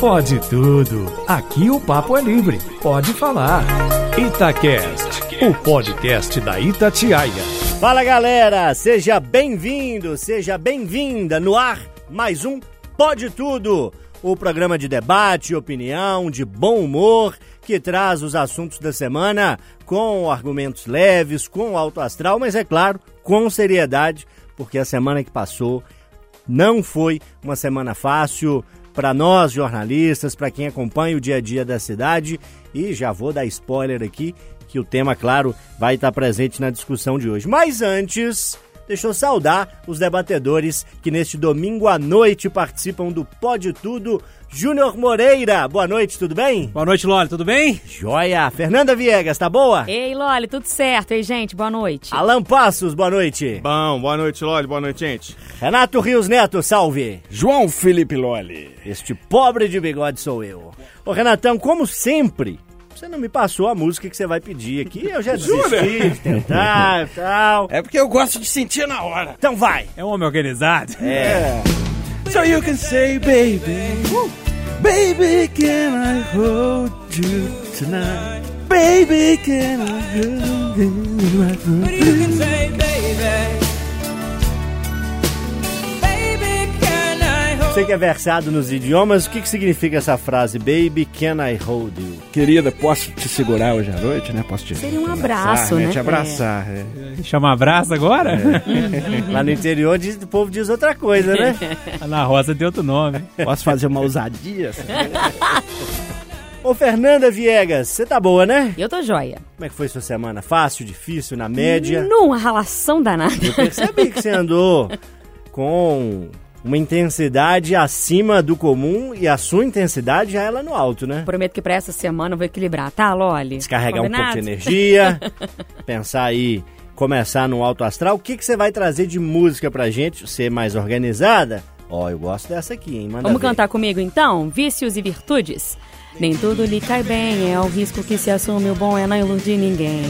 Pode tudo. Aqui o papo é livre. Pode falar. Itacast, o podcast da Itatiaia. Fala galera, seja bem-vindo, seja bem-vinda no ar mais um Pode Tudo, o programa de debate, opinião, de bom humor que traz os assuntos da semana com argumentos leves, com alto astral, mas é claro, com seriedade, porque a semana que passou não foi uma semana fácil para nós jornalistas, para quem acompanha o dia a dia da cidade. E já vou dar spoiler aqui que o tema, claro, vai estar presente na discussão de hoje. Mas antes, deixa eu saudar os debatedores que neste domingo à noite participam do Pode Tudo. Júnior Moreira, boa noite, tudo bem? Boa noite, Loli, tudo bem? Joia! Fernanda Viegas, tá boa? Ei, Loli, tudo certo? Ei, gente, boa noite. Alan Passos, boa noite. Bom, boa noite, Loli, boa noite, gente. Renato Rios Neto, salve. João Felipe Loli. Este pobre de bigode sou eu. Ô, Renatão, como sempre, você não me passou a música que você vai pedir aqui. Eu já desisti de tentar e tal. É porque eu gosto de sentir na hora. Então vai. É um homem organizado. É. So you can say, baby, baby, can I hold you tonight? Baby, can I hold you right Você que é versado nos idiomas, o que, que significa essa frase? Baby, can I hold you? Querida, posso te segurar hoje à noite, né? Posso te Seria um abraçar, abraço, né? Te abraçar, é. Chama abraço agora? Lá no interior diz- o povo diz outra coisa, né? Na roça tem outro nome. Posso fazer uma ousadia? Ô, Fernanda Viegas, você tá boa, né? Eu tô joia. Como é que foi sua semana? Fácil, difícil, na média? Numa relação danada. Eu percebi que você andou com uma intensidade acima do comum e a sua intensidade já é lá no alto, né? Prometo que pra essa semana eu vou equilibrar, tá, Loli? Descarregar um pouco de Combinado? energia, pensar aí, começar no alto astral. O que, que você vai trazer de música pra gente? Ser mais organizada? Ó, eu gosto dessa aqui, hein? Manda Vamos ver. cantar comigo então? Vícios e virtudes. Nem tudo lhe cai bem, é o risco que se assume, o bom é não iludir ninguém.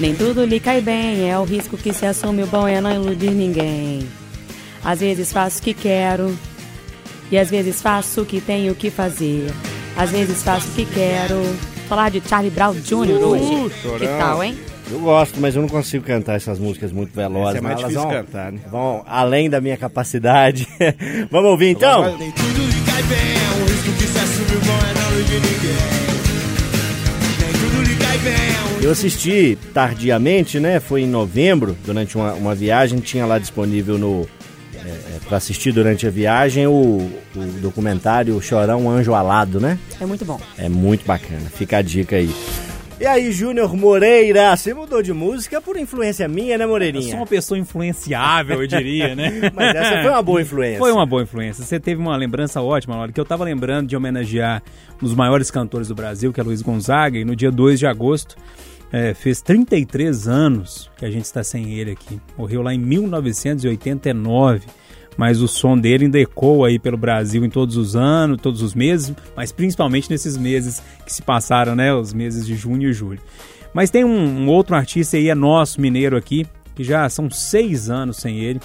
Nem tudo lhe cai bem, é o risco que se assume, o bom é não iludir ninguém. Às vezes faço o que quero, e às vezes faço o que tenho que fazer. Às vezes faço o que quero. Falar de Charlie Brown Jr. hoje. que tal, hein? Eu gosto, mas eu não consigo cantar essas músicas muito velozes. Essa é mais mas elas difícil vão, cantar, né? Vão além da minha capacidade. Vamos ouvir então? Tudo cai bem, é risco que se assume, o bom não iludir ninguém. Nem tudo lhe cai bem, Eu assisti tardiamente, né? Foi em novembro, durante uma, uma viagem, tinha lá disponível no é, é, para assistir durante a viagem o, o documentário Chorão Anjo Alado, né? É muito bom. É muito bacana, fica a dica aí. E aí, Júnior Moreira, você mudou de música por influência minha, né, Eu Moreirinha? sou uma pessoa influenciável, eu diria, né? Mas essa foi uma boa influência. Foi uma boa influência. Você teve uma lembrança ótima, Loli, que eu tava lembrando de homenagear um dos maiores cantores do Brasil, que é Luiz Gonzaga, e no dia 2 de agosto é, fez 33 anos que a gente está sem ele aqui. Morreu lá em 1989. Mas o som dele ainda ecoa aí pelo Brasil em todos os anos, todos os meses, mas principalmente nesses meses que se passaram, né? Os meses de junho e julho. Mas tem um, um outro artista aí, é nosso, mineiro aqui, que já são seis anos sem ele.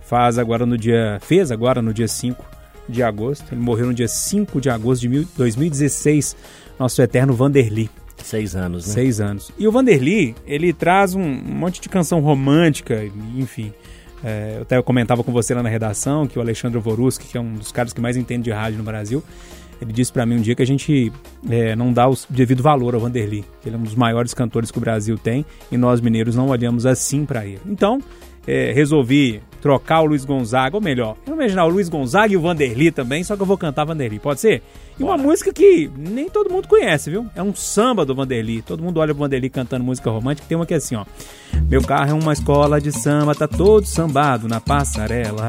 Faz agora no dia. Fez agora no dia 5 de agosto. Ele morreu no dia 5 de agosto de mil- 2016. Nosso eterno Vanderly. Seis anos, né? Seis anos. E o Vanderly, ele traz um, monte de canção romântica, enfim. É, eu até comentava com você lá na redação que o Alexandre Voruski, que é um dos caras que mais entende de rádio no Brasil, ele disse pra mim um dia que a gente é, não dá o devido valor ao Vanderly. Ele é um dos maiores cantores que o Brasil tem e nós mineiros não olhamos assim pra ele. Então, é, resolvi trocar o Luiz Gonzaga, ou melhor, eu imaginar o Luiz Gonzaga e o Vanderly também, só que eu vou cantar Vanderly, pode ser? E uma música que nem todo mundo conhece, viu? É um samba do Vanderly. Todo mundo olha pro Vanderly cantando música romântica. Tem uma que é assim, ó. Meu carro é uma escola de samba, tá todo sambado na passarela.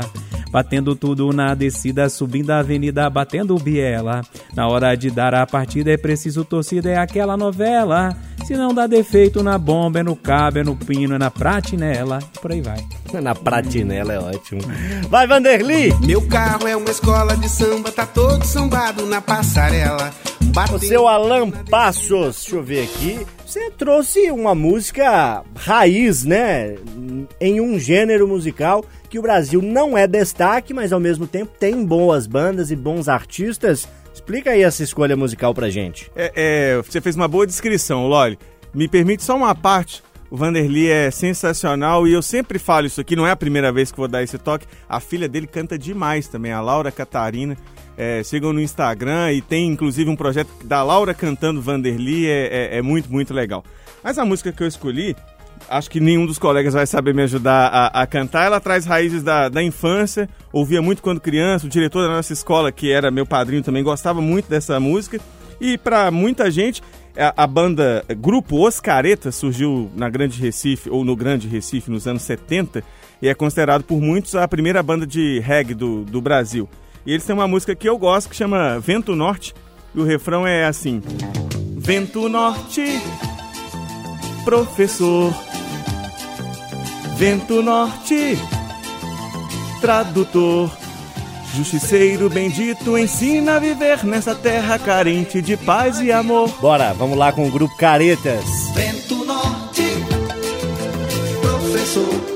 Batendo tudo na descida, subindo a avenida, batendo biela. Na hora de dar a partida é preciso torcida, é aquela novela. Se não dá defeito na bomba, é no cabo, é no pino, é na pratinela. E por aí vai. Na pratinela é ótimo. Vai, Vanderly! Meu carro é uma escola de samba, tá todo sambado na passarela. O seu Alan Passos, deixa eu ver aqui. Você trouxe uma música raiz, né? Em um gênero musical que o Brasil não é destaque, mas ao mesmo tempo tem boas bandas e bons artistas. Explica aí essa escolha musical pra gente. É, é, você fez uma boa descrição, Loli. Me permite só uma parte. O Vanderly é sensacional e eu sempre falo isso aqui, não é a primeira vez que vou dar esse toque. A filha dele canta demais também, a Laura Catarina. É, no Instagram e tem inclusive um projeto da Laura cantando Vanderly, é, é, é muito, muito legal. Mas a música que eu escolhi, acho que nenhum dos colegas vai saber me ajudar a, a, cantar. Ela traz raízes da, da infância, ouvia muito quando criança. O diretor da nossa escola, que era meu padrinho também, gostava muito dessa música. E para muita gente, a, a, banda Grupo Oscareta surgiu na Grande Recife, ou no Grande Recife, nos anos 70, e é considerado por muitos a primeira banda de reggae do, do Brasil. E eles têm uma música que eu gosto que chama Vento Norte, e o refrão é assim: Vento Norte, professor. Vento Norte, tradutor. Justiceiro bendito ensina a viver nessa terra carente de paz e amor. Bora, vamos lá com o grupo Caretas. Vento Norte, professor.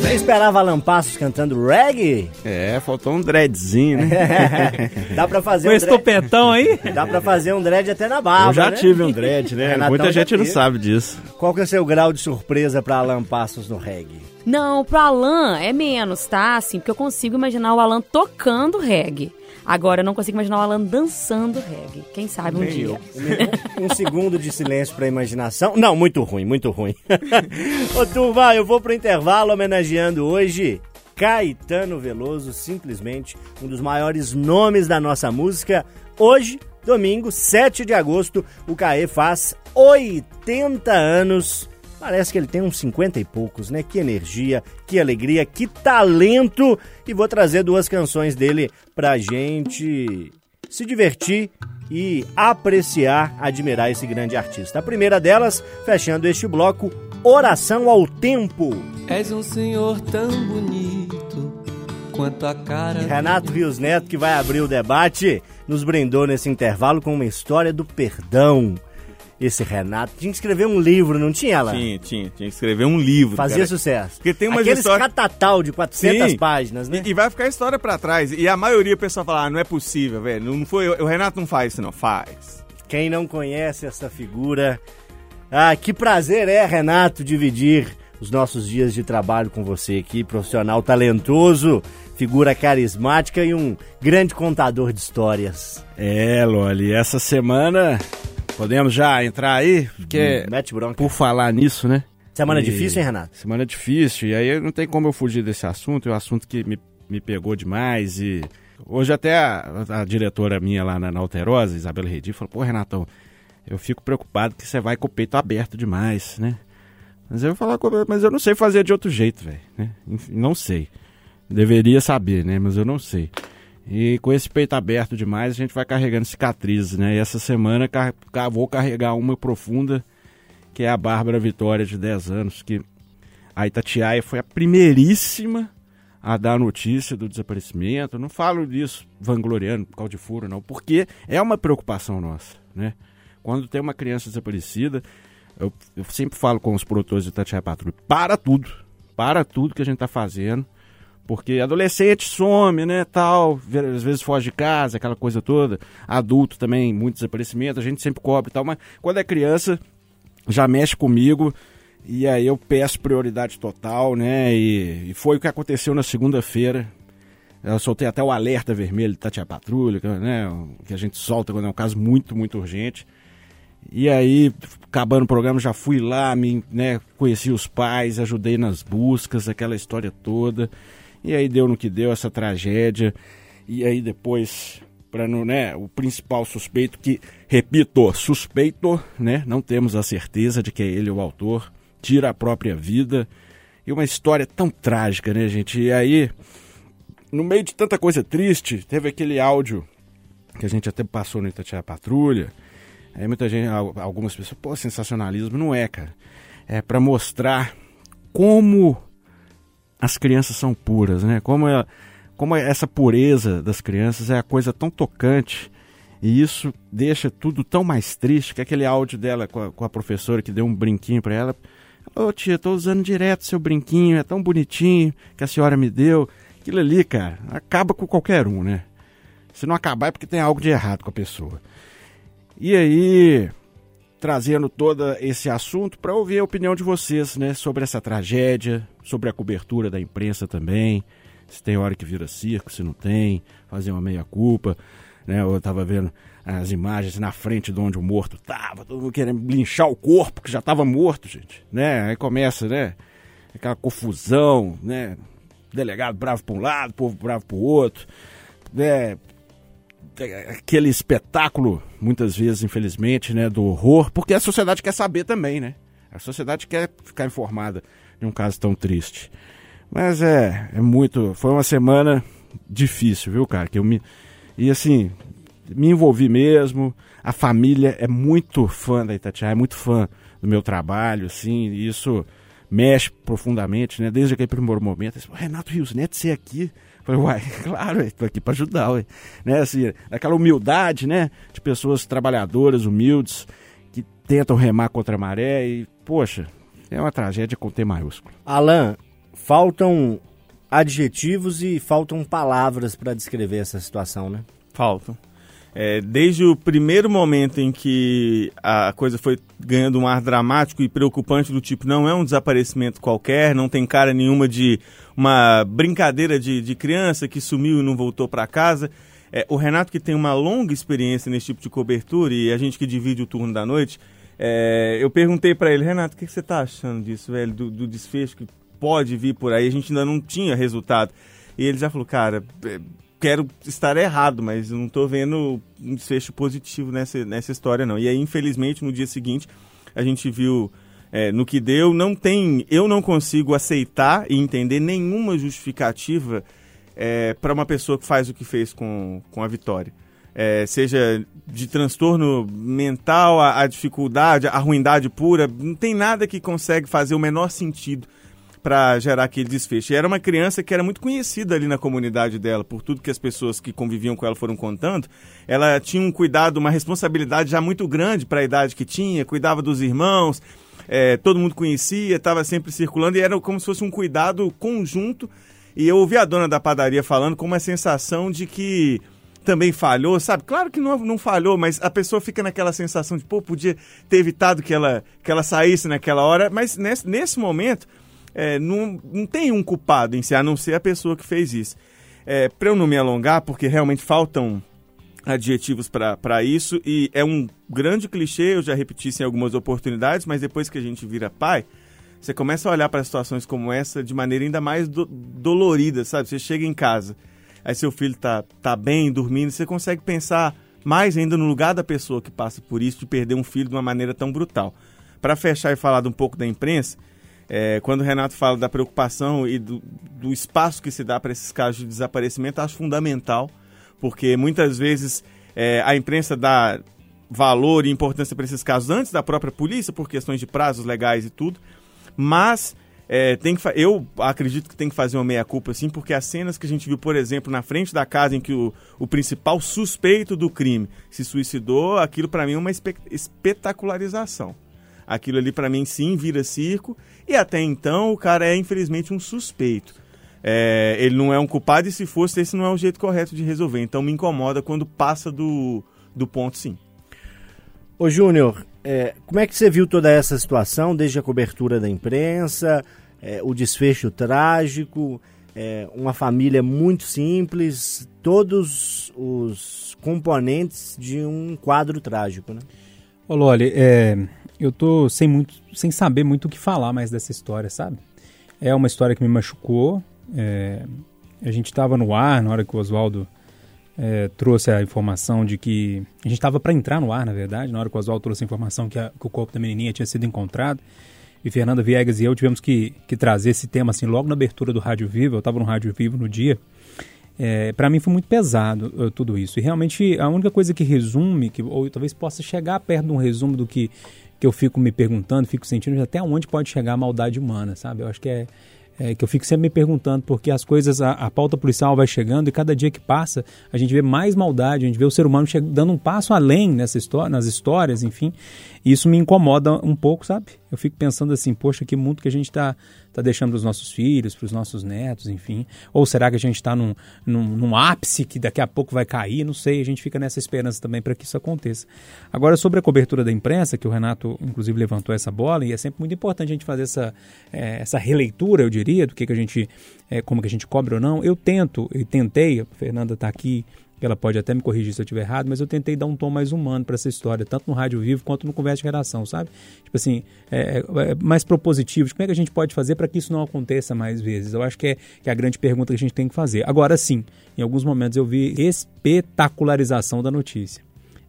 Você esperava Alan Passos cantando reggae? É, faltou um dreadzinho, né? Dá pra fazer Com um esse dread... topetão aí? Dá pra fazer um dread até na barba, Eu já né? tive um dread, né? Renatão Muita já gente não teve. sabe disso. Qual que é o seu grau de surpresa pra Alan Passos no reggae? Não, pro Alan é menos, tá? Assim, porque eu consigo imaginar o Alan tocando reggae. Agora eu não consigo imaginar o Alan dançando reggae. Quem sabe um Nem dia. eu. Um segundo de silêncio pra imaginação. Não, muito ruim, muito ruim. Ô, Turva, eu vou pro intervalo homenageando hoje Caetano Veloso, simplesmente um dos maiores nomes da nossa música. Hoje, domingo, 7 de agosto, o Caê faz 80 anos. Parece que ele tem uns 50 e poucos, né? Que energia, que alegria, que talento! E vou trazer duas canções dele pra gente se divertir e apreciar, admirar esse grande artista. A primeira delas, fechando este bloco, Oração ao Tempo. És um senhor tão bonito quanto a cara. Renato Rios Neto, que vai abrir o debate, nos brindou nesse intervalo com uma história do perdão. Esse Renato tinha que escrever um livro, não tinha lá? Tinha, tinha, tinha que escrever um livro. Fazia cara. sucesso. Porque tem umas Aqueles histórias- catatal de 400 Sim. páginas, né? E, e vai ficar a história pra trás. E a maioria do pessoal fala, ah, não é possível, velho. Não foi, o Renato não faz isso, não. Faz. Quem não conhece essa figura, ah, que prazer é, Renato, dividir os nossos dias de trabalho com você aqui, profissional talentoso, figura carismática e um grande contador de histórias. É, Loli, essa semana podemos já entrar aí? Porque, Mete bronca. por falar nisso, né? Semana E- difícil, hein, Renato? Semana difícil, e aí não tem como eu fugir desse assunto, é um assunto que me, me pegou demais e... Hoje até a, a diretora minha lá na, na Alterosa, Isabela Redi, falou, pô, Renatão, eu fico preocupado que você vai com o peito aberto demais, né? Mas eu falar, mas eu não sei fazer de outro jeito, velho, né? Não sei. Deveria saber, né? Mas eu não sei. E com esse peito aberto demais, a gente vai carregando cicatrizes, né? E essa semana car- ca- vou carregar uma profunda, que é a Bárbara Vitória, de 10 anos, que a Itatiaia foi a primeiríssima a dar notícia do desaparecimento. Não falo disso vangloriando por causa de furo, não, porque é uma preocupação nossa, né? Quando tem uma criança desaparecida, eu, eu sempre falo com os produtores de Itatiaia Patrulha, para tudo, para tudo que a gente está fazendo, porque adolescente some, né, tal, às vezes foge de casa, aquela coisa toda. Adulto também, muito desaparecimento, a gente sempre cobre e tal, mas quando é criança, já mexe comigo e aí eu peço prioridade total, né, e, e foi o que aconteceu na segunda-feira. Eu soltei até o alerta vermelho de Tatiana Patrulha, né, que a gente solta quando é um caso muito, muito urgente. E aí, acabando o programa, já fui lá, me, né, conheci os pais, ajudei nas buscas, aquela história toda. E aí deu no que deu essa tragédia. E aí depois, para não, né, o principal suspeito que, repito, suspeito, né, não temos a certeza de que é ele o autor, tira a própria vida. E uma história tão trágica, né, gente? E aí, no meio de tanta coisa triste, teve aquele áudio que a gente até passou no Itatiaia Patrulha. Aí muita gente, al- algumas pessoas, pô, sensacionalismo. Não é, cara. É para mostrar como as crianças são puras, né? Como, é, como é essa pureza das crianças é a coisa tão tocante. E isso deixa tudo tão mais triste que aquele áudio dela com a, com a professora que deu um brinquinho para ela. Ô tia, tô usando direto seu brinquinho, é tão bonitinho que a senhora me deu. Aquilo ali, cara, acaba com qualquer um, né? Se não acabar é porque tem algo de errado com a pessoa. E aí, trazendo todo esse assunto para ouvir a opinião de vocês, né, sobre essa tragédia, sobre a cobertura da imprensa também, se tem hora que vira circo, se não tem, fazer uma meia culpa, né? Eu tava vendo as imagens na frente de onde o morto tava, todo mundo querendo linchar o corpo que já tava morto, gente, né? Aí começa, né, aquela confusão, né? Delegado bravo para um lado, povo bravo para o outro, né? Aquele espetáculo, muitas vezes, infelizmente, né, do horror, porque a sociedade quer saber também, né? A sociedade quer ficar informada de um caso tão triste. Mas é, é muito. Foi uma semana difícil, viu, cara? Que eu me. E assim, me envolvi mesmo. A família é muito fã da Itatiaia, é muito fã do meu trabalho, assim, e isso mexe profundamente, né? Desde aquele primeiro momento, Renato Rios Neto, você aqui Falei, uai, claro, estou aqui para ajudar, ué. Né, assim, aquela humildade, né, de pessoas trabalhadoras, humildes, que tentam remar contra a maré e, poxa, é uma tragédia com T maiúsculo. Alan, faltam adjetivos e faltam palavras para descrever essa situação, né? Faltam. É, desde o primeiro momento em que a coisa foi ganhando um ar dramático e preocupante do tipo, não é um desaparecimento qualquer, não tem cara nenhuma de uma brincadeira de, de criança que sumiu e não voltou para casa. É, o Renato, que tem uma longa experiência nesse tipo de cobertura, e a gente que divide o turno da noite, é, eu perguntei para ele, Renato, o que, você está achando disso, velho, do, do, desfecho que pode vir por aí? A gente ainda não tinha resultado. E ele já falou, cara, é, quero estar errado, mas não estou vendo um desfecho positivo nessa, nessa história, não. E aí, infelizmente, no dia seguinte, a gente viu é, no que deu, não tem, eu não consigo aceitar e entender nenhuma justificativa é, para uma pessoa que faz o que fez com, com a Vitória. É, seja de transtorno mental, a, a, dificuldade, a ruindade pura, não tem nada que consegue fazer o menor sentido para gerar aquele desfecho. E era uma criança que era muito conhecida ali na comunidade dela, por tudo que as pessoas que conviviam com ela foram contando. Ela tinha um cuidado, uma responsabilidade já muito grande para a idade que tinha, cuidava dos irmãos, é, todo mundo conhecia, estava sempre circulando e era como se fosse um cuidado conjunto. E eu ouvi a dona da padaria falando com uma sensação de que também falhou, sabe? Claro que não, não falhou, mas a pessoa fica naquela sensação de, pô, podia ter evitado que ela, que ela saísse naquela hora, mas nesse, nesse momento é, não, não tem um culpado em si, a não ser a pessoa que fez isso. É, para eu não me alongar, porque realmente faltam adjetivos para isso e é um grande clichê, eu já repeti isso em algumas oportunidades, mas depois que a gente vira pai, você começa a olhar para situações como essa de maneira ainda mais do, dolorida, sabe? Você chega em casa, aí seu filho tá, tá bem, dormindo, você consegue pensar mais ainda no lugar da pessoa que passa por isso, de perder um filho de uma maneira tão brutal. Para fechar e falar um pouco da imprensa, é, quando o Renato fala da preocupação e do, do espaço que se dá para esses casos de desaparecimento, acho fundamental porque muitas vezes é, a imprensa dá valor e importância para esses casos antes da própria polícia, por questões de prazos legais e tudo, mas é, tem que eu acredito que tem que fazer uma meia-culpa, sim, porque as cenas que a gente viu, por exemplo, na frente da casa em que o, o principal suspeito do crime se suicidou, aquilo para mim é uma espe espetacularização. Aquilo ali para mim sim vira circo, e até então o cara é infelizmente um suspeito é, ele não é um culpado e se fosse, esse não é o jeito correto de resolver. Então me incomoda quando passa do, do ponto sim. Ô Júnior, é, como é que você viu toda essa situação, desde a cobertura da imprensa, é, o desfecho trágico, é, uma família muito simples, todos os componentes de um quadro trágico, né? Ô Loli, é, eu tô sem, muito, sem saber muito o que falar mais dessa história, sabe? É uma história que me machucou, é, a gente estava no ar na hora que o Oswaldo é, trouxe a informação de que. A gente estava para entrar no ar, na verdade, na hora que o Oswaldo trouxe a informação que, a, que, o corpo da menininha tinha sido encontrado. E Fernanda Viegas e eu tivemos que, que trazer esse tema assim logo na abertura do Rádio Vivo. Eu estava no Rádio Vivo no dia. É, para mim foi muito pesado uh, tudo isso. E realmente a única coisa que resume, que, ou talvez possa chegar perto de um resumo do que, que eu fico me perguntando, fico sentindo até onde pode chegar a maldade humana, sabe? Eu acho que é, é, que eu fico sempre me perguntando, porque as coisas, a, a, pauta policial vai chegando e cada dia que passa a gente vê mais maldade, a gente vê o ser humano dando um passo além nessa história, nas histórias, enfim. E isso me incomoda um pouco, sabe? Eu fico pensando assim, poxa, que mundo que a gente está tá deixando para os nossos filhos, para os nossos netos, enfim. Ou será que a gente está num, num, num, ápice que daqui a pouco vai cair? Não sei, a gente fica nessa esperança também para que isso aconteça. Agora, sobre a cobertura da imprensa, que o Renato, inclusive, levantou essa bola, e é sempre muito importante a gente fazer essa, é, essa releitura, eu diria, do que, que a gente, é, como que a gente cobre ou não. Eu tento, e tentei, a Fernanda está aqui ela pode até me corrigir se eu estiver errado, mas eu tentei dar um tom mais humano para essa história, tanto no rádio vivo quanto no conversa de redação, sabe? Tipo assim, é, é, é mais propositivo. Como é que a gente pode fazer para que isso não aconteça mais vezes? Eu acho que é, que é a grande pergunta que a gente tem que fazer. Agora sim, em alguns momentos eu vi espetacularização da notícia.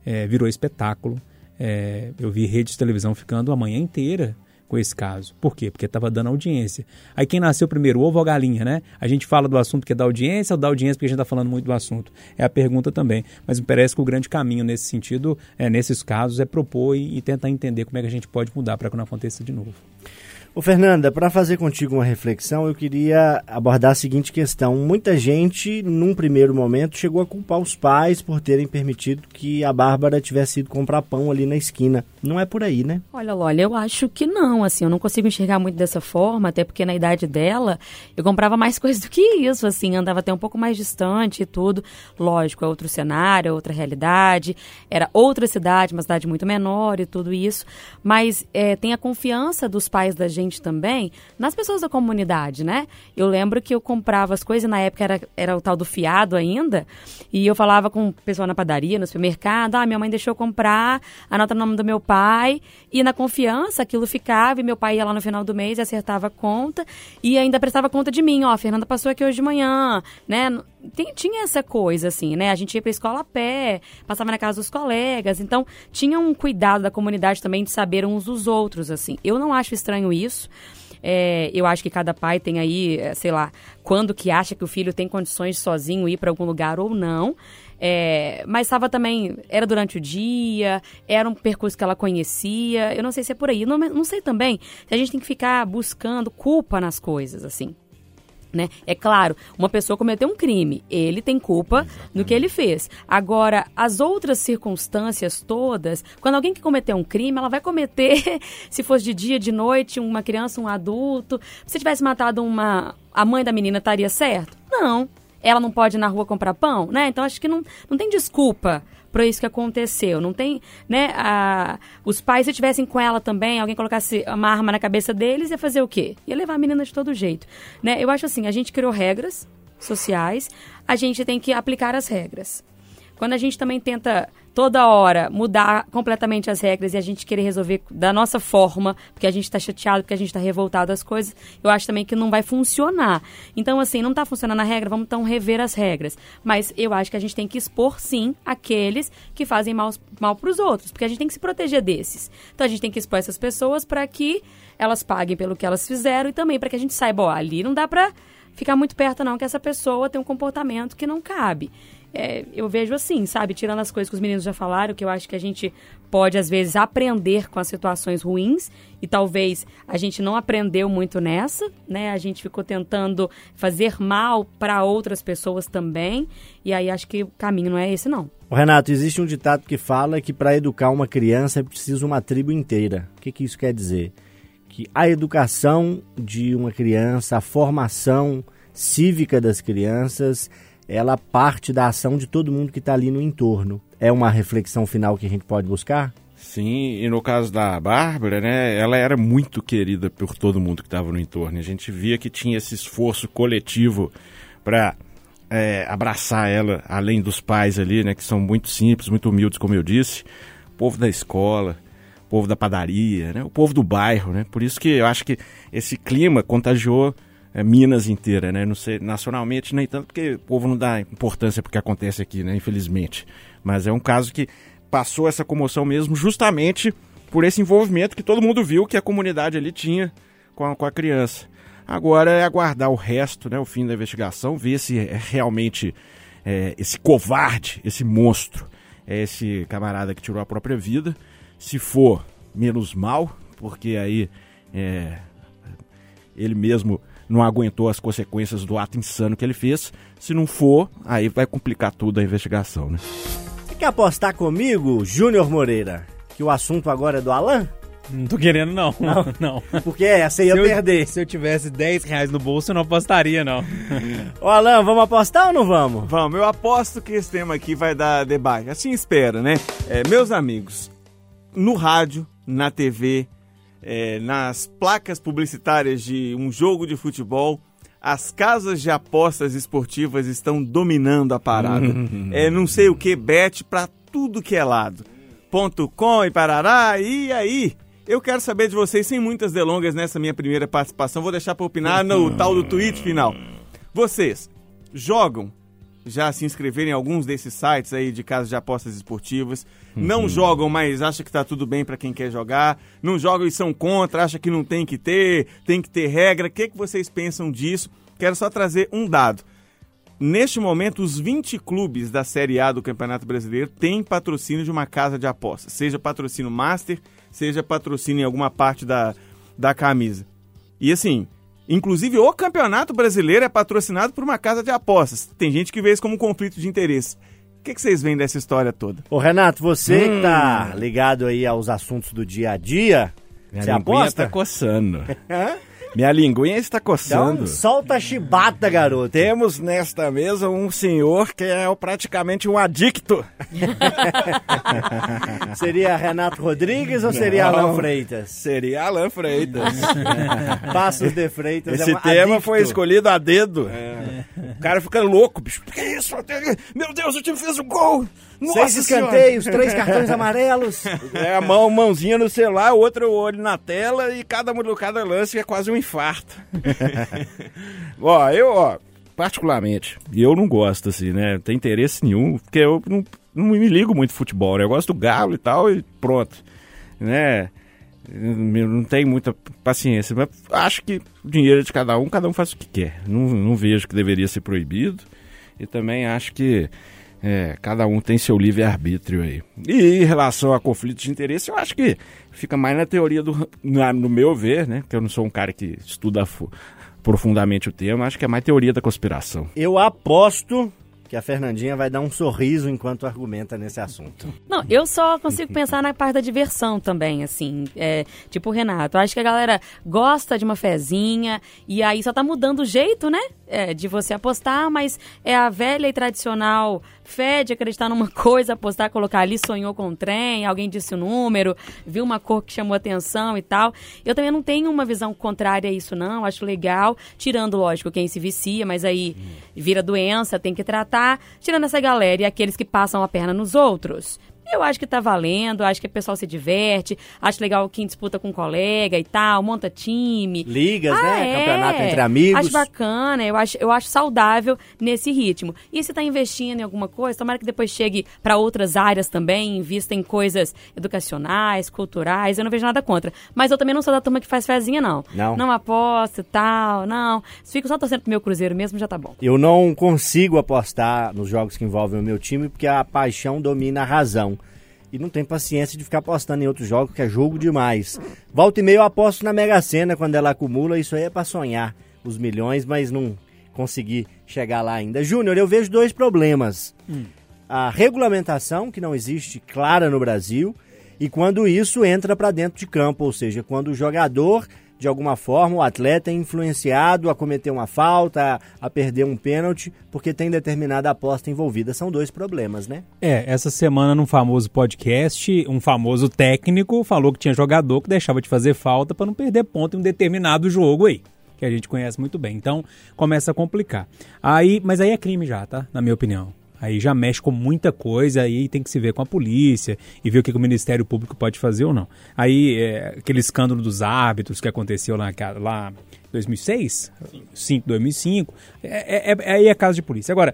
É, virou espetáculo. É, eu vi rede de televisão ficando a manhã inteira com esse caso. Por quê? Porque estava dando audiência. Aí quem nasceu primeiro, ovo ou galinha, né? A gente fala do assunto porque dá audiência ou dá audiência porque a gente está falando muito do assunto? É a pergunta também. Mas me parece que o grande caminho nesse sentido, é, nesses casos, é propor e, e tentar entender como é que a gente pode mudar para que não aconteça de novo. Ô Fernanda, para fazer contigo uma reflexão, eu queria abordar a seguinte questão. Muita gente, num primeiro momento, chegou a culpar os pais por terem permitido que a Bárbara tivesse ido comprar pão ali na esquina. Não é por aí, né? Olha, Lola, eu acho que não, assim, eu não consigo enxergar muito dessa forma, até porque na idade dela, eu comprava mais coisas do que isso, assim, andava até um pouco mais distante e tudo. Lógico, é outro cenário, é outra realidade, era outra cidade, uma cidade muito menor e tudo isso, mas é, tem a confiança dos pais da gente gente também nas pessoas da comunidade, né? Eu lembro que eu comprava as coisas, na época era, era o tal do fiado ainda, e eu falava com o pessoal na padaria, no supermercado, ah, minha mãe deixou eu comprar, anota o nome do meu pai, e na confiança aquilo ficava, e meu pai ia lá no final do mês e acertava a conta, e ainda prestava conta de mim, ó, a Fernanda passou aqui hoje de manhã, né? Tem, tinha essa coisa, assim, né? A gente ia pra escola a pé, passava na casa dos colegas, então tinha um cuidado da comunidade também de saber uns dos outros, assim. Eu não acho estranho isso. É, eu acho que cada pai tem aí, é, sei lá, quando que acha que o filho tem condições de sozinho ir para algum lugar ou não. É, mas estava também, era durante o dia, era um percurso que ela conhecia. Eu não sei se é por aí. Não, não sei também se a gente tem que ficar buscando culpa nas coisas, assim. Né? É claro, uma pessoa cometeu um crime, ele tem culpa Exatamente. no que ele fez. Agora, as outras circunstâncias todas, quando alguém que cometeu um crime, ela vai cometer, se fosse de dia, de noite, uma criança, um adulto. Se tivesse matado uma. A mãe da menina estaria certo? Não. Ela não pode ir na rua comprar pão, né? Então acho que não, não tem desculpa para isso que aconteceu. Não tem, né? A, os pais, se tivessem com ela também, alguém colocasse uma arma na cabeça deles, ia fazer o quê? Ia levar a menina de todo jeito. Né? Eu acho assim, a gente criou regras sociais, a gente tem que aplicar as regras. Quando a gente também tenta toda hora mudar completamente as regras e a gente querer resolver da nossa forma, porque a gente está chateado, porque a gente está revoltado as coisas, eu acho também que não vai funcionar. Então, assim, não está funcionando a regra, vamos então rever as regras. Mas eu acho que a gente tem que expor, sim, aqueles que fazem mal, mal para os outros, porque a gente tem que se proteger desses. Então, a gente tem que expor essas pessoas para que elas paguem pelo que elas fizeram e também para que a gente saiba, ó, ali não dá para ficar muito perto não, que essa pessoa tem um comportamento que não cabe é, eu vejo assim, sabe? Tirando as coisas que os meninos já falaram, que eu acho que a gente pode, às vezes, aprender com as situações ruins e talvez a gente não aprendeu muito nessa, né? A gente ficou tentando fazer mal para outras pessoas também e aí acho que o caminho não é esse, não. Renato, existe um ditado que fala que para educar uma criança é preciso uma tribo inteira. O que, que isso quer dizer? Que a educação de uma criança, a formação cívica das crianças ela parte da ação de todo mundo que está ali no entorno. É uma reflexão final que a gente pode buscar? Sim, e no caso da Bárbara, né, ela era muito querida por todo mundo que estava no entorno. A gente via que tinha esse esforço coletivo para é, abraçar ela, além dos pais ali, né, que são muito simples, muito humildes, como eu disse, o povo da escola, o povo da padaria, né, o povo do bairro, né. Por isso que eu acho que esse clima contagiou é, Minas inteira, né? Não sei, nacionalmente nem tanto, porque o povo não dá importância porque acontece aqui, né? Infelizmente. Mas é um caso que passou essa comoção mesmo justamente por esse envolvimento que todo mundo viu que a comunidade ali tinha com a, com a criança. Agora é aguardar o resto, né? O fim da investigação, ver se é realmente é, esse covarde, esse monstro, é esse camarada que tirou a própria vida. Se for, menos mal, porque aí é, ele mesmo não aguentou as consequências do ato insano que ele fez. Se não for, aí vai complicar tudo a investigação, né? Você quer apostar comigo, Júnior Moreira, que o assunto agora é do Alan? Não tô querendo, não. Não. Porque essa ia Se eu- perder. Se eu tivesse 10 reais no bolso, eu não apostaria, não. Ô, Alan, vamos apostar ou não vamos? Vamos, eu aposto que esse tema aqui vai dar debate. Assim espero, né? É, meus amigos, no rádio, na TV, é, nas placas publicitárias de um jogo de futebol, as casas de apostas esportivas estão dominando a parada. é não sei o que, bet pra tudo que é lado. Ponto .com e parará, e aí? Eu quero saber de vocês, sem muitas delongas nessa minha primeira participação, vou deixar pra opinar no tal do tweet final. Vocês jogam já se inscreverem em alguns desses sites aí de casas de apostas esportivas. Não jogam, mas acha que tá tudo bem para quem quer jogar. Não jogam e são contra, acha que não tem que ter, tem que ter regra. O que, que vocês pensam disso? Quero só trazer um dado. Neste momento, os 20 clubes da Série A do Campeonato Brasileiro têm patrocínio de uma casa de apostas. Seja patrocínio master, seja patrocínio em alguma parte da, da camisa. E assim, inclusive o Campeonato Brasileiro é patrocinado por uma casa de apostas. Tem gente que vê isso como um conflito de interesse. O que, que vocês veem dessa história toda? Ô, Renato, você que tá ligado aí aos assuntos do dia a dia, Minha você aposta? tá coçando. Minha linguinha está Então, coçando. solta a chibata, garoto. Temos nesta mesa um senhor que é praticamente um adicto. Seria Renato Rodrigues ou seria Não. Alan Freitas? Seria Alan Freitas. Passos de Freitas Esse é um tema adicto. foi escolhido a dedo. O cara fica louco, bicho. Que isso? Meu Deus, o time fez o gol! Nossa Seis Senhora! escanteios, três cartões amarelos. É a mão, mãozinha no celular, o outro olho na tela e cada, cada lance é quase um infarto. ó, eu, ó, particularmente, eu não gosto, assim, né? Não tem interesse nenhum, porque eu não, não me ligo muito futebol, né? Eu gosto do galo e tal e pronto, né? Não tem muita paciência, mas acho que o dinheiro é de cada um, cada um faz o que quer. Não, não vejo que deveria ser proibido e também acho que é, cada um tem seu livre-arbítrio aí. E em relação a conflitos de interesse, eu acho que fica mais na teoria do. na- no meu ver, né? Que eu não sou um cara que estuda fu- profundamente o tema, acho que é mais teoria da conspiração. Eu aposto que a Fernandinha vai dar um sorriso enquanto argumenta nesse assunto. Não, eu só consigo pensar na parte da diversão também, assim. É, tipo Renato. Acho que a galera gosta de uma fezinha e aí só tá mudando o jeito, né? é, de você apostar, mas é a velha e tradicional fé de acreditar numa coisa, apostar, colocar ali, sonhou com um trem, alguém disse o número, viu uma cor que chamou atenção e tal. Eu também não tenho uma visão contrária a isso, não. Acho legal, tirando, lógico, quem se vicia, mas aí vira doença, tem que tratar. Tirando essa galera e aqueles que passam a perna nos outros. Eu acho que tá valendo, acho que o pessoal se diverte, acho legal quem disputa com um colega e tal, monta time. Ligas, Ah, né? é. Campeonato entre amigos. Acho bacana, eu acho, eu acho saudável nesse ritmo. E se tá investindo em alguma coisa, tomara que depois chegue para outras áreas também, invista em coisas educacionais, culturais, eu não vejo nada contra. Mas eu também não sou da turma que faz fezinha, não. Não? Não aposto e tal, não. Fico só torcendo pro meu Cruzeiro mesmo, já tá bom. Eu não consigo apostar nos jogos que envolvem o meu time porque a paixão domina a razão. E não tenho paciência de ficar apostando em outros jogos, que é jogo demais. Volta e meia eu aposto na Mega Sena quando ela acumula, isso aí é pra sonhar os milhões, mas não consegui chegar lá ainda. Júnior, eu vejo dois problemas. A regulamentação, que não existe clara no Brasil, e quando isso entra para dentro de campo, ou seja, quando o jogador de alguma forma o atleta é influenciado a cometer uma falta, a, perder um pênalti, porque tem determinada aposta envolvida. São dois problemas, né? É, essa semana num famoso podcast, um famoso técnico falou que tinha jogador que deixava de fazer falta para não perder ponto em um determinado jogo aí, que a gente conhece muito bem. Então, começa a complicar. Aí, mas aí é crime já, tá? Na minha opinião. Aí já mexe com muita coisa, aí tem que se ver com a polícia e ver o que, o Ministério Público pode fazer ou não. Aí, é, aquele escândalo dos árbitros que aconteceu lá, lá em 2006, 5, 2005, é, é, é, aí é caso de polícia. Agora,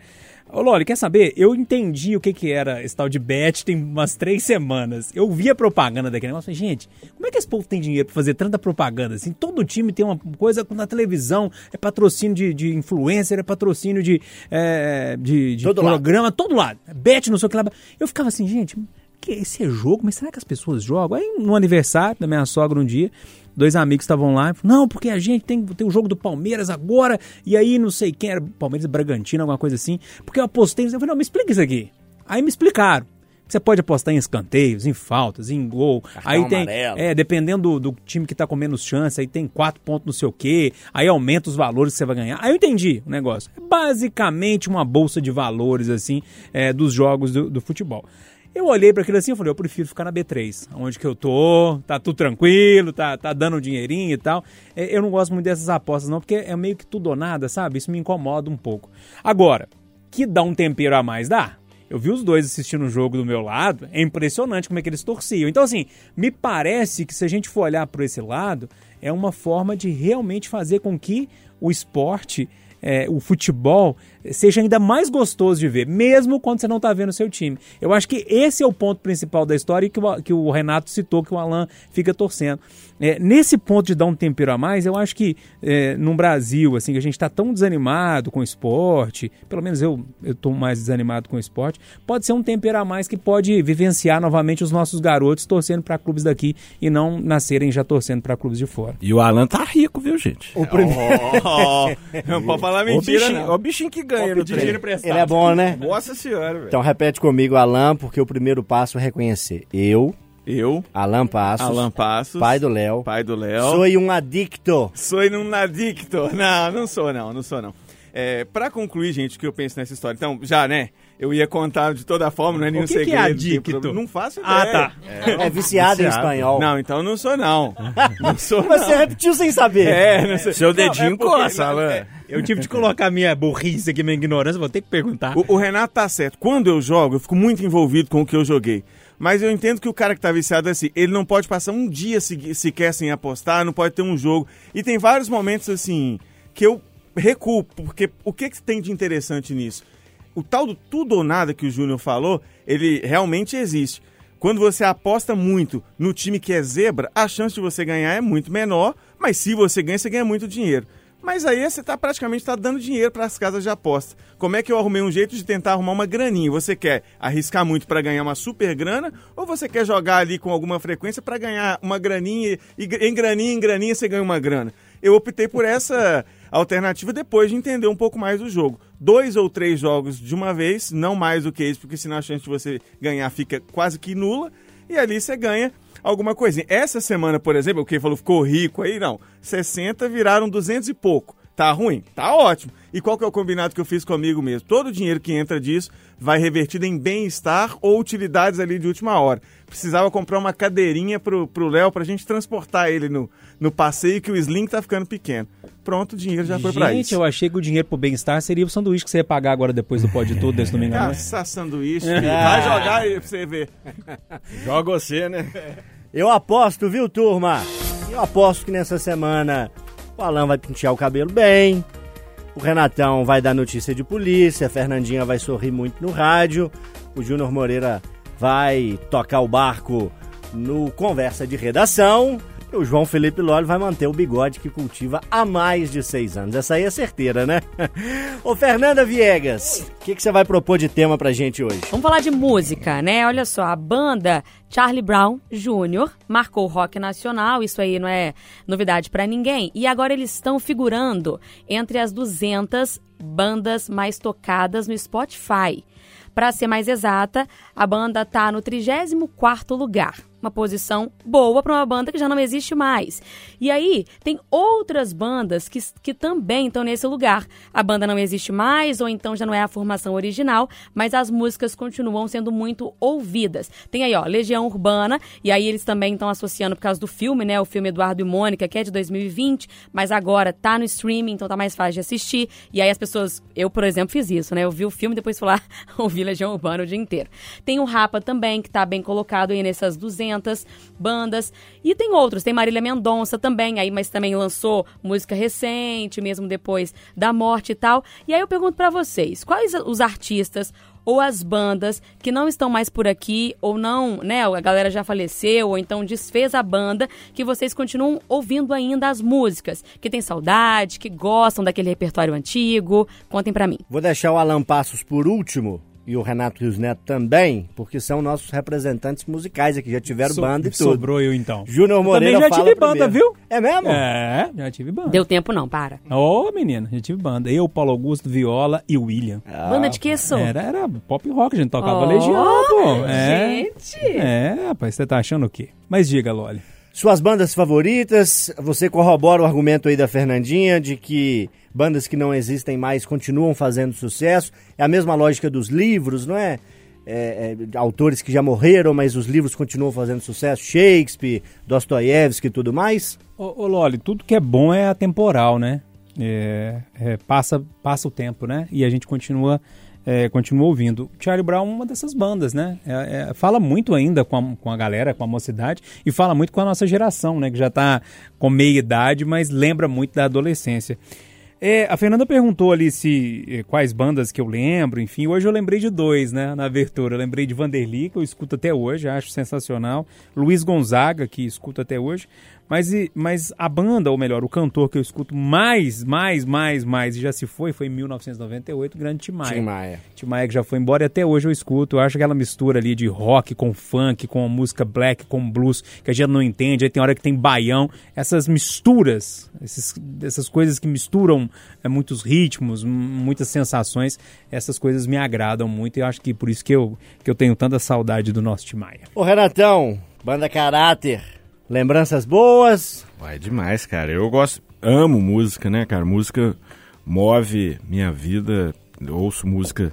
Ô Loli, quer saber? Eu entendi o que, que era esse tal de bet tem umas três semanas. Eu vi a propaganda daquele negócio. Falei, gente, como é que esse povo tem dinheiro pra fazer tanta propaganda? Assim, todo time tem uma coisa na televisão, é patrocínio de, de influencer, é patrocínio de, é, de, de Todo programa, todo lado. Bet, não sei o que lá. Eu ficava assim, gente, que esse é jogo, mas será que as pessoas jogam? Aí no aniversário da minha sogra um dia, dois amigos estavam lá, e não, porque a gente tem, tem o jogo do Palmeiras agora, e aí não sei quem era, Palmeiras Bragantino, alguma coisa assim, porque eu apostei, eu falei, não, me explica isso aqui. Aí me explicaram. Você pode apostar em escanteios, em faltas, em gol. aí tem, amarelo. é, dependendo do, do time que tá com menos chance, aí tem quatro pontos não sei o quê, aí aumenta os valores que você vai ganhar. Aí eu entendi o negócio. É basicamente uma bolsa de valores, assim, é, dos jogos do, do futebol. Eu olhei para aquilo assim e falei, eu prefiro ficar na B3, onde que eu tô, tá tudo tranquilo, tá, tá dando um dinheirinho e tal. É, Eu não gosto muito dessas apostas não, porque é meio que tudo ou nada, sabe? Isso me incomoda um pouco. Agora, que dá um tempero a mais, dá. Eu vi os dois assistindo o jogo do meu lado, é impressionante como é que eles torciam. Então, assim, me parece que se a gente for olhar por esse lado, é uma forma de realmente fazer com que o esporte, é, o futebol, seja ainda mais gostoso de ver, mesmo quando você não está vendo o seu time. Eu acho que esse é o ponto principal da história e que o, que o Renato citou, que o Alan fica torcendo. É, nesse ponto de dar um tempero a mais, eu acho que é, no Brasil, assim, que a gente está tão desanimado com o esporte, pelo menos eu estou mais desanimado com o esporte, pode ser um tempero a mais que pode vivenciar novamente os nossos garotos torcendo para clubes daqui e não nascerem já torcendo para clubes de fora. E o Alan tá rico, viu, gente? O primeiro... não pode falar o mentira, bichinho, não. o bichinho que ganha no trem. Ele é bom, né? Nossa senhora, velho. Então repete comigo, Alan, porque o primeiro passo é reconhecer. Eu, Eu, Alan Passos, Alan Passos, pai do Léo, pai do Léo. sou um adicto. Sou um adicto. Não, não sou não, não sou não. É, pra concluir, gente, o que eu penso nessa história. Então, já, né? Eu ia contar de toda forma, não é nenhum que que é segredo. não tem adicto? Não faço ideia. Ah, tá. É viciado em espanhol. Não, então não sou não. Não sou não. Você repetiu sem saber. É, não sei. Seu é dedinho coça, não, Alan. é- Eu tive de colocar minha burrice aqui, minha ignorância, vou ter que perguntar. O, o Renato tá certo. Quando eu jogo, eu fico muito envolvido com o que eu joguei. Mas eu entendo que o cara que tá viciado é assim, ele não pode passar um dia se- sequer sem apostar, não pode ter um jogo. E tem vários momentos assim que eu recuo, porque o que, que tem de interessante nisso? O tal do tudo ou nada que o Júnior falou, ele realmente existe. Quando você aposta muito no time que é zebra, a chance de você ganhar é muito menor, mas se você ganha, você ganha muito dinheiro. Mas aí você tá praticamente tá dando dinheiro para as casas de aposta. Como é que eu arrumei um jeito de tentar arrumar uma graninha? Você quer arriscar muito para ganhar uma super grana ou você quer jogar ali com alguma frequência para ganhar uma graninha e em graninha em graninha você ganha uma grana? Eu optei por essa alternativa depois de entender um pouco mais do jogo. Dois ou três jogos de uma vez, não mais do que isso, porque senão a chance de você ganhar fica quase que nula. E ali você ganha alguma coisinha. Essa semana, por exemplo, o que falou ficou rico aí, não. 60 viraram 200 e pouco. Tá ruim? Tá ótimo. E qual que é o combinado que eu fiz comigo mesmo? Todo o dinheiro que entra disso vai revertido em bem-estar ou utilidades ali de última hora. Precisava comprar uma cadeirinha pro, pro Léo pra gente transportar ele no, no passeio que o Sling tá ficando pequeno. Pronto, o dinheiro já foi pra Gente, isso. eu achei que o dinheiro pro bem-estar seria o sanduíche que você ia pagar agora depois do pode tudo desse domingo à noite. Caça sanduíche. filho. Vai jogar aí pra você ver. Joga você, né? Eu aposto, viu, turma? Eu aposto que nessa semana o Alan vai pentear o cabelo bem, o Renatão vai dar notícia de polícia, a Fernandinha vai sorrir muito no rádio, o Júnior Moreira vai tocar o barco no Conversa de Redação. O João Felipe Lolli vai manter o bigode que cultiva há mais de seis anos. Essa aí é certeira, né? Ô, Fernanda Viegas, o que, que você vai propor de tema pra gente hoje? Vamos falar de música, né? Olha só, a banda Charlie Brown Jr. marcou o rock nacional, isso aí não é novidade pra ninguém. E agora eles estão figurando entre as 200 bandas mais tocadas no Spotify. Pra ser mais exata, a banda tá no 34º lugar. Uma posição boa para uma banda que já não existe mais. E aí, tem outras bandas que, que também estão nesse lugar. A banda não existe mais, ou então já não é a formação original, mas as músicas continuam sendo muito ouvidas. Tem aí, ó, Legião Urbana, e aí eles também estão associando por causa do filme, né? O filme Eduardo e Mônica, que é de 2020, mas agora tá no streaming, então tá mais fácil de assistir. E aí as pessoas, eu, por exemplo, fiz isso, né? Eu vi o filme depois fui lá ouvir Legião Urbana o dia inteiro. Tem o Rapa também, que tá bem colocado aí nessas 200 bandas. E tem outros, tem Marília Mendonça também, aí, mas também lançou música recente, mesmo depois da morte e tal. E aí eu pergunto pra vocês, quais os artistas ou as bandas que não estão mais por aqui, ou não, né, a galera já faleceu, ou então desfez a banda, que vocês continuam ouvindo ainda as músicas, que tem saudade, que gostam daquele repertório antigo. Contem pra mim. Vou deixar o Alan Passos por último, e o Renato Rios Neto também, porque são nossos representantes musicais aqui, já tiveram So- banda e tudo. Sobrou eu então. Júnior Eu Moreira também já fala tive banda, primeiro. viu? É mesmo? É, já tive banda. Deu tempo não, para. Ô, menina, já tive banda. Eu, Paulo Augusto, Viola e William. Banda de que sou? Era, era pop rock, a gente tocava Oh, Legião, pô. É, Gente! é, rapaz, você tá achando o quê? Mas diga, Loli. Suas bandas favoritas, você corrobora o argumento aí da Fernandinha de que bandas que não existem mais continuam fazendo sucesso. É a mesma lógica dos livros, não é? É, é, autores que já morreram, mas os livros continuam fazendo sucesso. Shakespeare, Dostoiévski e tudo mais. Ô, ô Loli, tudo que é bom é atemporal, né? É, é, passa, passa o tempo, né? E a gente continua, é, continua ouvindo. Charlie Brown é uma dessas bandas, né? É, é, fala muito ainda com a, com a galera, com a mocidade, e fala muito com a nossa geração, né? Que já tá com meia idade, mas lembra muito da adolescência. É, a Fernanda perguntou ali se eh, quais bandas que eu lembro, enfim. Hoje eu lembrei de dois, né? Na abertura. Eu lembrei de Vanderly, que eu escuto até hoje, acho sensacional. Luiz Gonzaga, que escuto até hoje. Mas, mas a banda, ou melhor, o cantor que eu escuto mais, mais, mais, mais, e já se foi, foi em 1998, o grande Tim Maia. Tim Maia. Tim Maia que já foi embora e até hoje eu escuto. Eu acho aquela mistura ali de rock com funk, com música black, com blues, que a gente não entende. Aí tem hora que tem baião. Essas misturas, esses, essas coisas que misturam é, muitos ritmos, muitas sensações, essas coisas me agradam muito. E eu acho que por isso que eu, que eu tenho tanta saudade do nosso Tim Maia. Ô Renatão, banda Caráter. Lembranças boas? É demais, cara. Eu gosto, amo música, né, cara? Música move minha vida. Eu ouço música.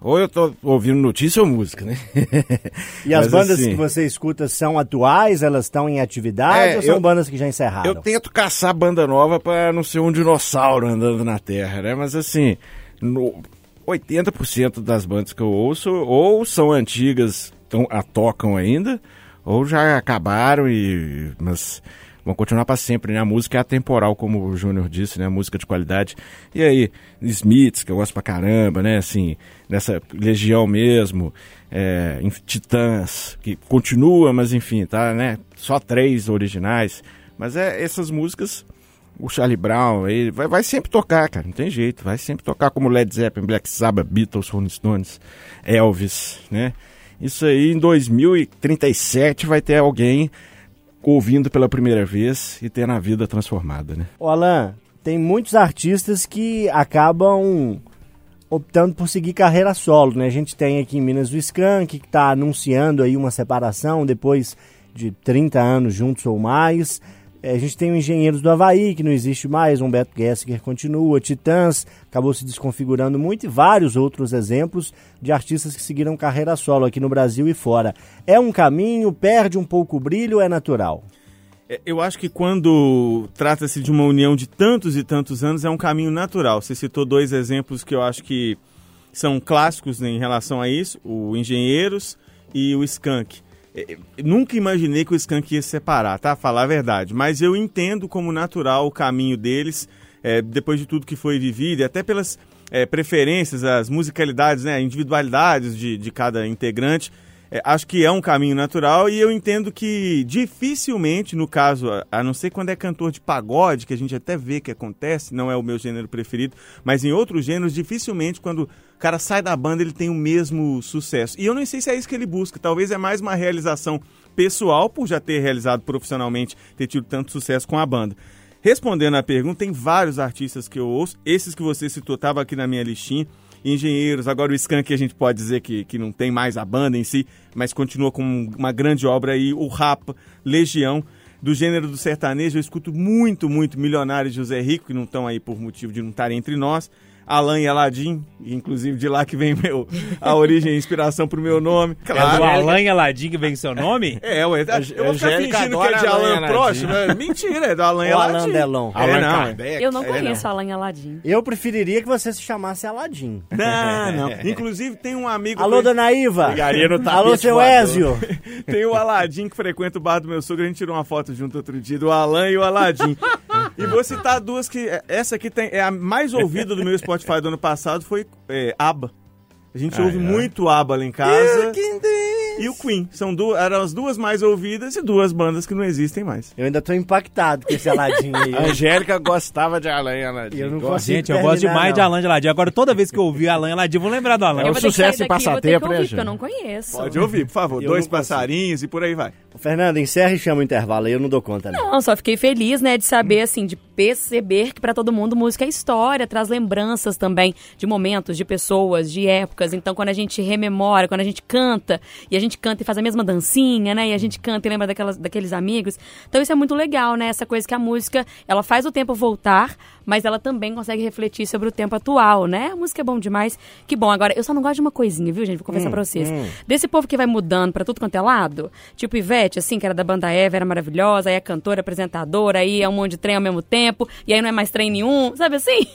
Ou eu tô ouvindo notícia ou música, né? E as Mas, bandas assim, que você escuta são atuais? Elas estão em atividade É, ou são eu- bandas que já encerraram? Eu tento caçar banda nova pra não ser um dinossauro andando na Terra, né? Mas assim, no 80% das bandas que eu ouço ou são antigas, tão, a tocam ainda, ou já acabaram e mas vão continuar para sempre, né? A música é atemporal, como o Júnior disse, né? A música de qualidade. E aí, Smiths, que eu gosto pra caramba, né? Assim, nessa Legião mesmo, é, Titãs, que continua, mas enfim, tá, né? Só três originais. Mas é essas músicas, o Charlie Brown, ele vai, vai sempre tocar, cara, não tem jeito. Vai sempre tocar como Led Zeppelin, Black Sabbath, Beatles, Rolling Stones, Elvis, né? Isso aí em 2037 vai ter alguém ouvindo pela primeira vez e tendo a vida transformada, né? Ô Alan, tem muitos artistas que acabam optando por seguir carreira solo, né? A gente tem aqui em Minas o Skank, que está anunciando aí uma separação depois de 30 anos juntos ou mais. É, a gente tem o Engenheiros do Havaí, que não existe mais, Humberto Gessinger continua, Titãs acabou se desconfigurando muito e vários outros exemplos de artistas que seguiram carreira solo aqui no Brasil e fora. É um caminho, perde um pouco o brilho, é natural. É, Eu acho que quando trata-se de uma união de tantos e tantos anos, é um caminho natural. Você citou dois exemplos que eu acho que são clássicos né, em relação a isso: o Engenheiros e o Skank. É, é, Nunca imaginei que o Skank ia se separar, tá? Falar a verdade. Mas eu entendo como natural o caminho deles, é, depois de tudo que foi vivido, e até pelas é, preferências, as musicalidades, né, individualidades de, de cada integrante. É, acho que é um caminho natural e eu entendo que dificilmente, no caso, a, a não ser quando é cantor de pagode, que a gente até vê que acontece, não é o meu gênero preferido, mas em outros gêneros, dificilmente quando o cara sai da banda ele tem o mesmo sucesso. E eu não sei se é isso que ele busca, talvez é mais uma realização pessoal por já ter realizado profissionalmente, ter tido tanto sucesso com a banda. Respondendo à pergunta, tem vários artistas que eu ouço, esses que você citou estavam aqui na minha listinha engenheiros. Agora o Skank a gente pode dizer que, que não tem mais a banda em si, mas continua com uma grande obra aí. O Rapa, Legião. Do gênero do sertanejo, eu escuto muito, muito Milionário e José Rico, que não estão aí por motivo de não estarem entre nós. Alan e Aladim, inclusive de lá que vem meu, a origem e inspiração pro meu nome. É do Alan e Aladim que vem seu nome? É, ué, eu vou ficar Angélica fingindo que é de Alan Alan. Prost, né? Mentira, é do Alan e O Aladim. Alan Delon. É, Allan não, é. Kardec. Eu não É, conheço Alan Aladim. Eu preferiria que você se chamasse Aladim. Não, não. Inclusive tem um amigo... Alô, dona Iva. Alô, seu. Ézio. Tem o Aladim que frequenta o bar do meu sogro, a gente tirou uma foto junto outro dia, do Alan e o Aladim. e vou citar duas que. Essa aqui tem, é a mais ouvida do meu Spotify do ano passado, foi é, ABBA. A gente Ah, ouve é? muito ABBA lá em casa. e o Queen. São duas, eram as duas mais ouvidas e duas bandas que não existem mais. Eu ainda tô impactado com esse Aladim aí. A Angélica gostava de Alain Aladim. Eu não consigo Gente, eu gosto demais não. de Alain de Aladim. Agora, toda vez que eu ouvir Alain Aladim, vou lembrar do Alain. É um sucesso em passatempo, né, porque eu não conheço. Pode ouvir, por favor. Eu Dois passarinhos e por aí vai. Fernando, encerra e chama o intervalo aí, eu não dou conta, não. Não, só fiquei feliz, né, de saber, assim, de perceber que pra todo mundo música é história, traz lembranças também de momentos, de pessoas, de épocas. Então, quando a gente rememora, quando a gente canta, e a gente canta e faz a mesma dancinha, né, e a gente canta e lembra daquelas, daqueles amigos. Então, isso é muito legal, né, essa coisa que a música, ela faz o tempo voltar, mas ela também consegue refletir sobre o tempo atual, né? A música é bom demais. Que bom. Agora, eu só não gosto de uma coisinha, viu, gente? Vou confessar pra vocês. Desse povo que vai mudando pra tudo quanto é lado, tipo Ivete, assim, que era da banda Eva, era maravilhosa, aí é cantora, apresentadora, aí é um monte de trem ao mesmo tempo, e aí não é mais trem nenhum, sabe assim?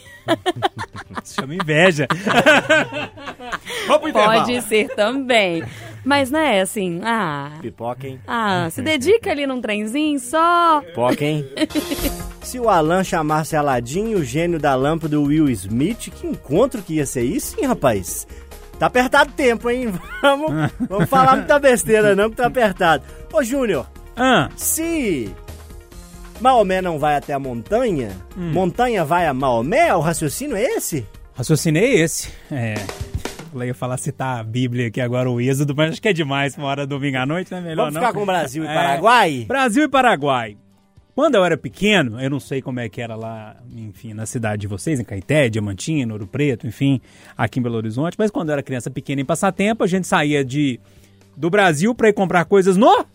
Se chama inveja. Pode ser também. Mas, né, assim, ah... Pipoca, hein? Ah, se dedica ali num trenzinho só. Pipoca, hein? Se o Alan chamasse Aladim, o gênio da lâmpada do Will Smith, que encontro que ia ser isso, hein, rapaz? Tá apertado o tempo, hein? Vamos, vamos falar muita besteira, não, que tá apertado. Ô, Júnior, Ah, se Maomé não vai até a montanha, montanha vai a Maomé? O raciocínio é esse? raciocinei esse. É. Eu ia falar citar a Bíblia aqui agora, o Êxodo, mas acho que é demais uma hora domingo à noite, né? Melhor Vamos não. ficar com Brasil e É. Paraguai? Brasil e Paraguai. Quando eu era pequeno, eu não sei como é que era lá, enfim, na cidade de vocês, em Caeté, Diamantina, Ouro Preto, enfim, aqui em Belo Horizonte, mas quando eu era criança pequena em passatempo, a gente saía de do Brasil para ir comprar coisas no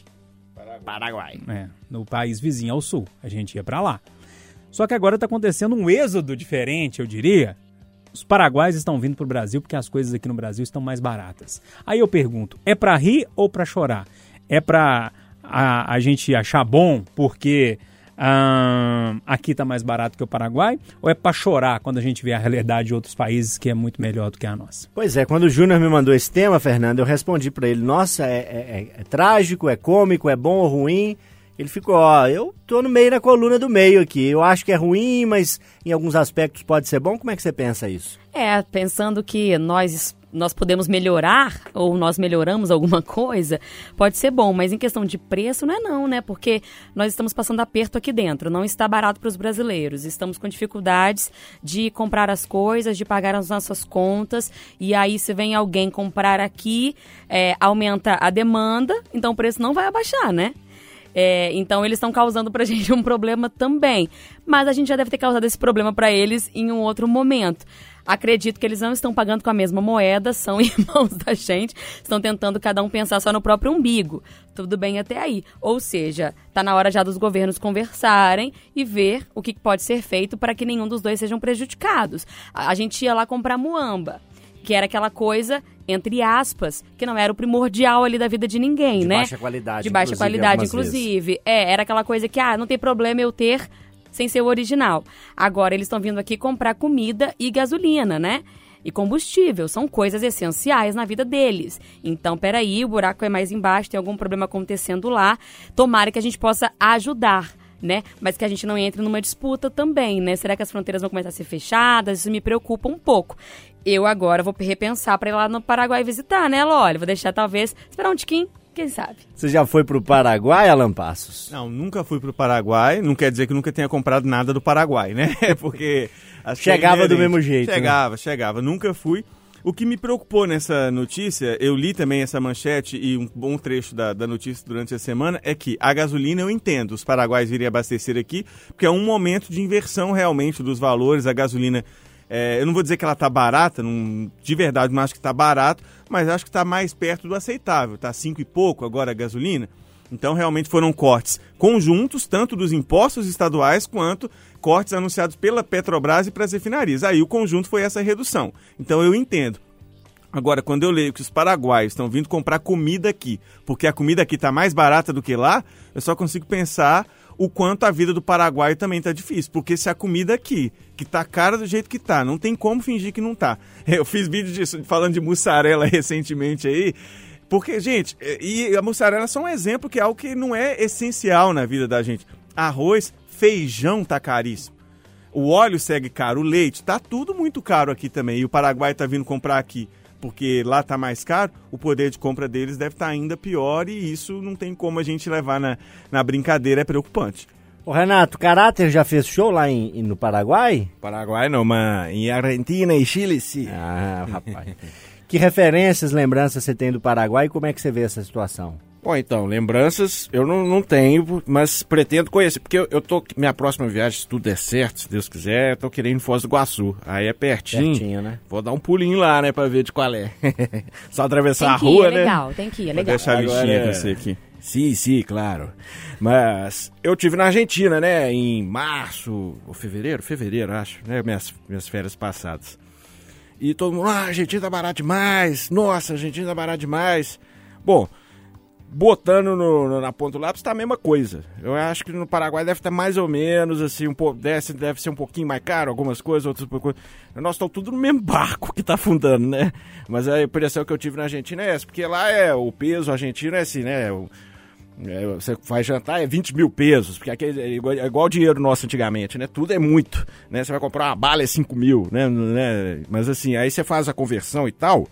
Paraguai. é, no país vizinho ao sul. A gente ia pra lá. Só que agora tá acontecendo um êxodo diferente, eu diria. Os paraguaios estão vindo pro Brasil porque as coisas aqui no Brasil estão mais baratas. Aí eu pergunto, é pra rir ou pra chorar? É pra a, a gente achar bom porque aqui tá mais barato que o Paraguai? Ou é pra chorar quando a gente vê a realidade de outros países que é muito melhor do que a nossa? Pois é, quando o Júnior me mandou esse tema, Fernando, eu respondi pra ele: Nossa, é, é- é- é trágico, é cômico, é bom ou ruim? Ele ficou: Ó, eu tô no meio na coluna do meio aqui. Eu acho que é ruim, mas em alguns aspectos pode ser bom. Como é que você pensa isso? É, pensando que nós nós podemos melhorar ou nós melhoramos alguma coisa, pode ser bom, mas em questão de preço não é não, né? Porque nós estamos passando aperto aqui dentro, não está barato para os brasileiros. Estamos com dificuldades de comprar as coisas, de pagar as nossas contas, e aí se vem alguém comprar aqui, é, aumenta a demanda, então o preço não vai abaixar, né? É, então eles estão causando pra gente um problema também. Mas a gente já deve ter causado esse problema pra eles em um outro momento. Acredito que eles não estão pagando com a mesma moeda, são irmãos da gente, estão tentando cada um pensar só no próprio umbigo. Tudo bem até aí. Ou seja, tá na hora já dos governos conversarem e ver o que pode ser feito para que nenhum dos dois sejam prejudicados. A gente ia lá comprar muamba que era aquela coisa, entre aspas, que não era o primordial ali da vida de ninguém, De né? baixa qualidade, De baixa inclusive, qualidade, algumas vezes. inclusive. É, era aquela coisa que, ah, não tem problema eu ter sem ser o original. Agora eles estão vindo aqui comprar comida e gasolina, né? E combustível, são coisas essenciais na vida deles. Então, peraí, o buraco é mais embaixo, tem algum problema acontecendo lá. Tomara que a gente possa ajudar né? Mas que a gente não entre numa disputa também, né? Será que as fronteiras vão começar a ser fechadas? Isso me preocupa um pouco. Eu agora vou repensar para ir lá no Paraguai visitar, né, Loli? Vou deixar talvez esperar um tiquinho, quem sabe. Você já foi pro Paraguai, Alan Passos? Não, nunca fui pro Paraguai. Não quer dizer que nunca tenha comprado nada do Paraguai, né? Porque. que é Chegava do mesmo jeito, né? Chegava, chegava. Nunca fui. O que me preocupou nessa notícia, eu li também essa manchete e um bom trecho da, da notícia durante a semana, é que a gasolina eu entendo, os paraguaios virem abastecer aqui, porque é um momento de inversão realmente dos valores. A gasolina, é, eu não vou dizer que ela tá barata, não, de verdade não acho que tá barato, mas acho que tá mais perto do aceitável. Tá cinco e pouco agora a gasolina. Então, realmente foram cortes conjuntos, tanto dos impostos estaduais quanto cortes anunciados pela Petrobras e para as refinarias. Aí o conjunto foi essa redução. Então, eu entendo. Agora, quando eu leio que os paraguaios estão vindo comprar comida aqui, porque a comida aqui está mais barata do que lá, eu só consigo pensar o quanto a vida do paraguaio também está difícil. Porque se a comida aqui, que tá cara do jeito que tá, não tem como fingir que não tá. Eu fiz vídeo disso, falando de mussarela recentemente aí, porque, gente, e a mussarela é só um exemplo que é algo que não é essencial na vida da gente. Arroz, feijão tá caríssimo. O óleo segue caro, o leite, tá tudo muito caro aqui também. E o Paraguai tá vindo comprar aqui porque lá tá mais caro, o poder de compra deles deve estar ainda pior e isso não tem como a gente levar na, na brincadeira, é preocupante. Ô Renato, Caráter já fez show lá em- no Paraguai? Paraguai não, mas em Argentina e Chile sim. Ah, rapaz. que referências, lembranças você tem do Paraguai e como é que você vê essa situação? Bom, então, lembranças eu não, não tenho, mas pretendo conhecer, porque eu, eu tô, minha próxima viagem, se tudo der certo, se Deus quiser, eu tô querendo ir em Foz do Iguaçu. Aí é pertinho. Pertinho, né? Vou dar um pulinho lá, né, pra ver de qual é. Só atravessar Tem a que rua, ir, é né? legal, tem que ir, é Vou legal. deixar a listinha com você aqui. Sim, sim, claro. Mas eu tive na Argentina, né? Em março ou fevereiro, fevereiro, acho, né? Minhas, minhas férias passadas. E todo mundo, ah, a Argentina tá barato demais. Nossa, a Argentina tá barato demais. Bom, botando no- no- na ponta do lápis tá a mesma coisa. Eu acho que no Paraguai deve estar mais ou menos assim, um pouco, deve, deve ser um pouquinho mais caro, algumas coisas, outras coisas. Nós estamos tudo no mesmo barco que tá afundando, né? Mas a impressão que eu tive na Argentina é essa, porque lá é o peso argentino é assim, né? O- é, você vai jantar é 20 mil pesos, porque aqui é igual, é igual dinheiro nosso antigamente, né? Tudo é muito, né? Você vai comprar uma bala é 5 mil, né? né? Mas assim, aí você faz a conversão e tal,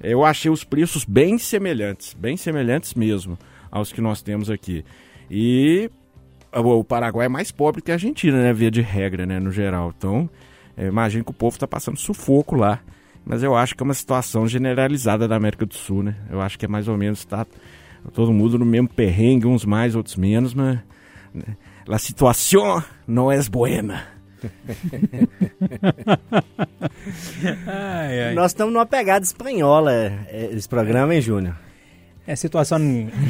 eu achei os preços bem semelhantes, bem semelhantes mesmo aos que nós temos aqui. E o Paraguai é mais pobre que a Argentina, né? Via de regra, né? No geral. Então, eu imagino que o povo está passando sufoco lá. Mas eu acho que é uma situação generalizada da América do Sul, né? Eu acho que é mais ou menos, tá todo mundo no mesmo perrengue, uns mais, outros menos, mas né, a situação não é. Ai, ai. Nós estamos numa pegada espanhola, é, esse programa, hein, Júnior? É situação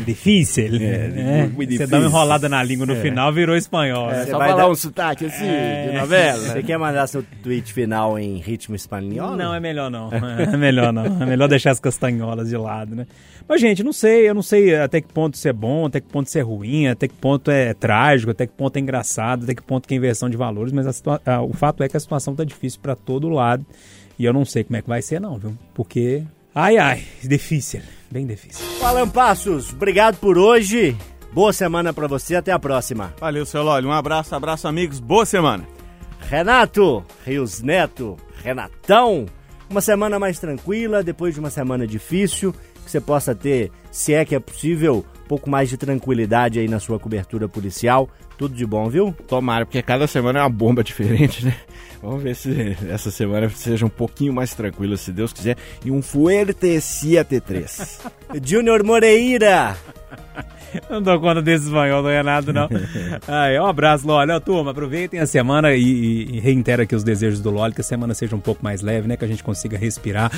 difícil. né? muito Você difícil. dá uma enrolada na língua no final, virou espanhol. né? É, Você só vai falar dar- um sotaque assim, É. de novela. Você quer mandar seu tweet final em ritmo espanhol? Não, é melhor não. É melhor não. É melhor deixar as castanholas de lado, né? Mas, gente, não sei, eu não sei até que ponto isso é bom, até que ponto isso é ruim, até que ponto é trágico, até que ponto é engraçado, até que ponto que é inversão de valores, mas a situa- o fato é que a situação tá difícil para todo lado. E eu não sei como é que vai ser, não, viu? Porque. Ai, ai, difícil. Bem difícil. Alan Passos, obrigado por hoje. Boa semana pra você, até a próxima. Valeu, seu Lólio. Um abraço, abraço, amigos. Boa semana. Renato, Rios Neto, Renatão, uma semana mais tranquila, depois de uma semana difícil, que você possa ter, se é que é possível, um pouco mais de tranquilidade aí na sua cobertura policial. Tudo de bom, viu? Tomara, porque cada semana é uma bomba diferente, né? Vamos ver se essa semana seja um pouquinho mais tranquila, se Deus quiser. E um Fuerte 7-3. Júnior Moreira, não dou conta desse espanhol do Renato, não. Ai, um abraço, Loli. Ó, turma, aproveitem a semana e, e, e reitero aqui os desejos do Loli, que a semana seja um pouco mais leve, né? Que a gente consiga respirar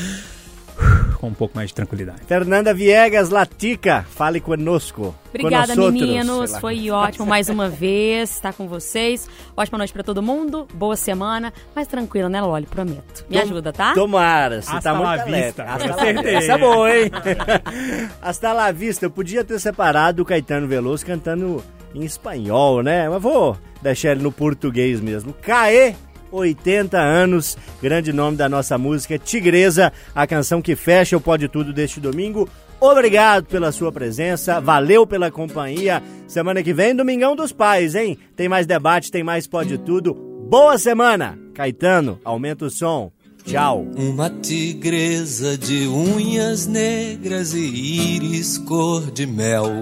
com um pouco mais de tranquilidade. Fernanda Viegas Latica, fale conosco. Obrigada, Conosotros, meninos. lá. Foi ótimo mais uma vez estar com vocês. Ótima noite pra todo mundo. Boa semana. Mais tranquila, né, Loli? Prometo. Me Tom- ajuda, tá? Tomara, você Hasta tá muito vista, Hasta certeza. Essa é boa, hein? Hasta la vista. Eu podia ter separado o Caetano Veloso cantando em espanhol, né? Mas vou deixar ele no português mesmo. Caê, 80 anos, grande nome da nossa música, Tigresa, a canção que fecha o Pode Tudo deste domingo. Obrigado pela sua presença, valeu pela companhia. Semana que vem, Domingão dos Pais, hein? Tem mais debate, tem mais Pode Tudo. Boa semana! Caetano, aumenta o som. Tchau. Uma tigresa de unhas negras e íris cor de mel.